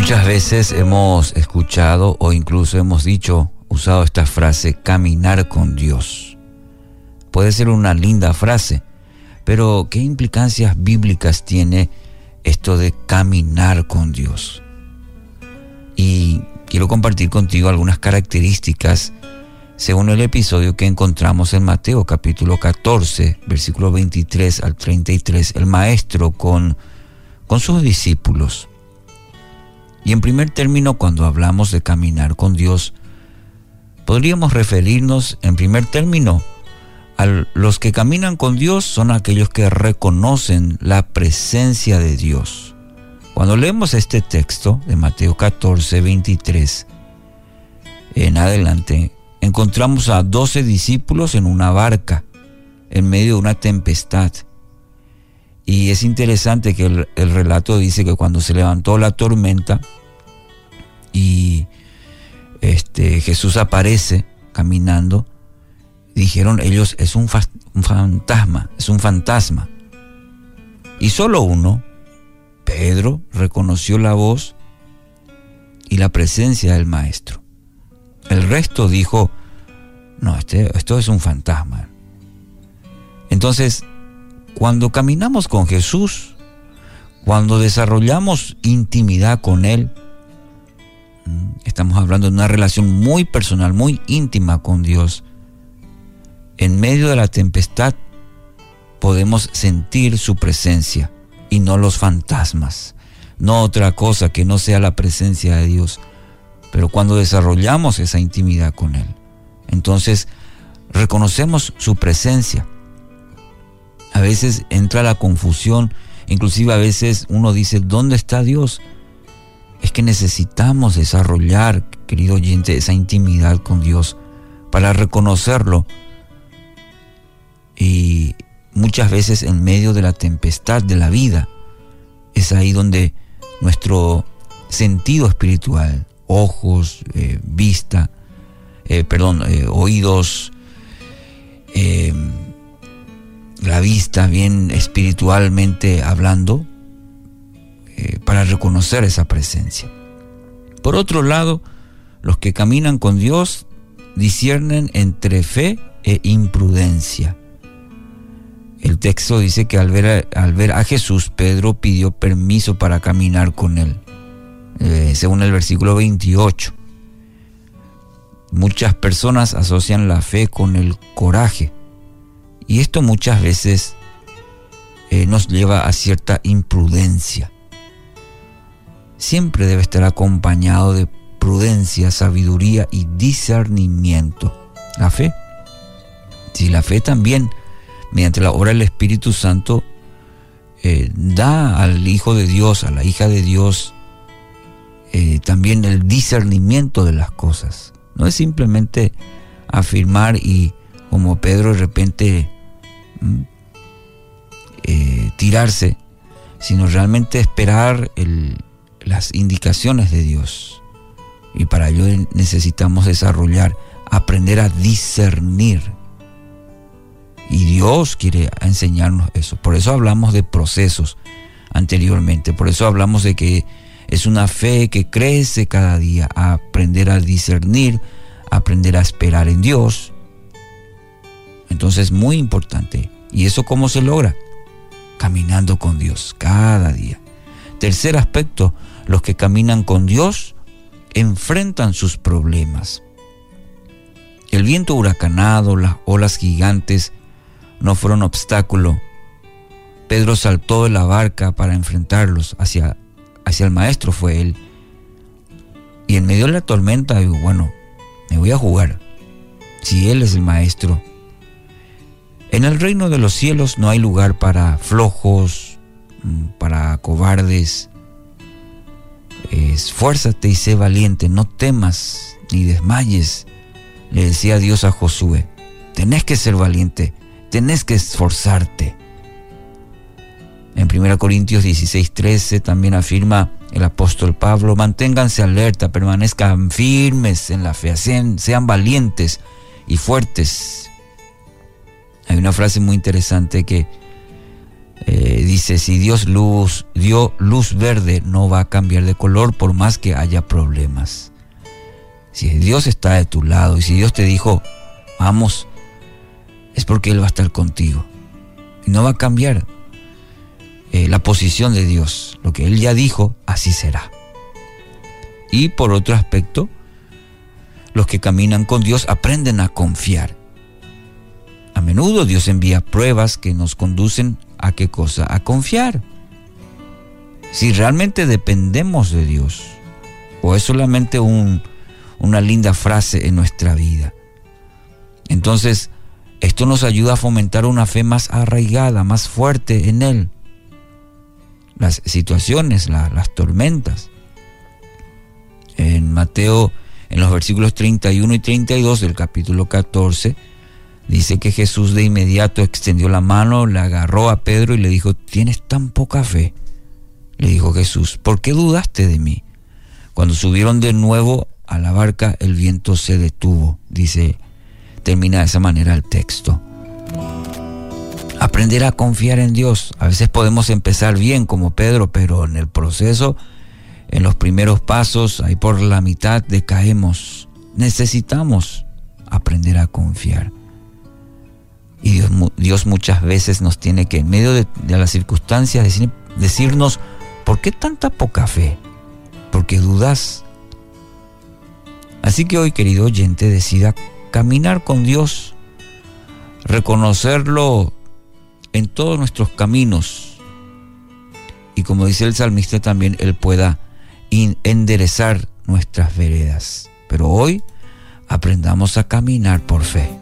Muchas veces hemos escuchado o incluso hemos dicho, usado esta frase, caminar con Dios. Puede ser una linda frase, pero ¿qué implicancias bíblicas tiene esto de caminar con Dios? Y quiero compartir contigo algunas características según el episodio que encontramos en Mateo capítulo 14, versículo 23 al 33, el maestro con, con sus discípulos. Y en primer término, cuando hablamos de caminar con Dios, podríamos referirnos en primer término a los que caminan con Dios son aquellos que reconocen la presencia de Dios. Cuando leemos este texto de Mateo 14, 23 en adelante, encontramos a doce discípulos en una barca, en medio de una tempestad. Y es interesante que el, relato dice que cuando se levantó la tormenta y este, Jesús aparece caminando, dijeron ellos, es un, un fantasma, es un fantasma. Y solo uno, Pedro, reconoció la voz y la presencia del maestro. El resto dijo, no, este, esto es un fantasma. Entonces, cuando caminamos con Jesús, cuando desarrollamos intimidad con Él, estamos hablando de una relación muy personal, muy íntima con Dios. En medio de la tempestad podemos sentir su presencia y no los fantasmas, no otra cosa que no sea la presencia de Dios. Pero cuando desarrollamos esa intimidad con Él, entonces reconocemos su presencia a veces entra la confusión, inclusive a veces uno dice, ¿dónde está Dios? Es que necesitamos desarrollar, querido oyente, esa intimidad con Dios para reconocerlo. Y muchas veces en medio de la tempestad de la vida, es ahí donde nuestro sentido espiritual, ojos, eh, vista, eh, perdón, eh, oídos, la vista, bien espiritualmente hablando, eh, para reconocer esa presencia. Por otro lado, los que caminan con Dios disciernen entre fe e imprudencia. El texto dice que al ver a, al ver a Jesús, Pedro pidió permiso para caminar con él, eh, según el versículo 28. Muchas personas asocian la fe con el coraje, y esto muchas veces eh, nos lleva a cierta imprudencia. Siempre debe estar acompañado de prudencia, sabiduría y discernimiento. La fe. Si la fe también, mediante la obra del Espíritu Santo, eh, da al Hijo de Dios, a la hija de Dios, eh, también el discernimiento de las cosas. No es simplemente afirmar y como Pedro de repente eh, tirarse, sino realmente esperar las indicaciones de Dios. Y para ello necesitamos desarrollar, aprender a discernir. Y Dios quiere enseñarnos eso. Por eso hablamos de procesos anteriormente. Por eso hablamos de que es una fe que crece cada día. Aprender a discernir, aprender a esperar en Dios entonces, muy importante. ¿Y eso cómo se logra? Caminando con Dios cada día. Tercer aspecto, los que caminan con Dios enfrentan sus problemas. El viento huracanado, las olas gigantes no fueron obstáculo. Pedro saltó de la barca para enfrentarlos hacia, hacia el maestro, fue él. Y en medio de la tormenta digo, bueno, me voy a jugar. Si él es el maestro, en el reino de los cielos no hay lugar para flojos, mm, para cobardes. Esfuérzate y sé valiente, no temas ni desmayes, le decía Dios a Josué. Tenés que ser valiente, tenés que esforzarte. En 1 Corintios 16, 13 también afirma el apóstol Pablo, manténganse alerta, permanezcan firmes en la fe, sean valientes y fuertes hay una frase muy interesante que Eh, dice, si Dios luz, dio luz verde, no va a cambiar de color por más que haya problemas. Si Dios está de tu lado y si Dios te dijo, vamos, es porque Él va a estar contigo. Y no va a cambiar eh, la posición de Dios. Lo que Él ya dijo, así será. Y por otro aspecto, los que caminan con Dios aprenden a confiar. A menudo Dios envía pruebas que nos conducen a qué cosa? A confiar. Si realmente dependemos de Dios, o es solamente un, una linda frase en nuestra vida. Entonces, esto nos ayuda a fomentar una fe más arraigada, más fuerte en Él. Las situaciones, las tormentas. En Mateo, en los versículos 31 y 32 del capítulo 14, dice que Jesús de inmediato extendió la mano, le agarró a Pedro y le dijo, tienes tan poca fe. Le dijo Jesús, ¿por qué dudaste de mí? Cuando subieron de nuevo a la barca, el viento se detuvo, dice, termina de esa manera el texto. Aprender a confiar en Dios. A veces podemos empezar bien como Pedro, pero en el proceso, en los primeros pasos, ahí por la mitad decaemos. Necesitamos aprender a confiar. Y Dios, Dios muchas veces nos tiene que, en medio de, las circunstancias, decirnos, ¿por qué tanta poca fe? Porque dudas Así que hoy, querido oyente, decida caminar con Dios, reconocerlo en todos nuestros caminos y como dice el salmista también, Él pueda enderezar nuestras veredas. Pero hoy aprendamos a caminar por fe.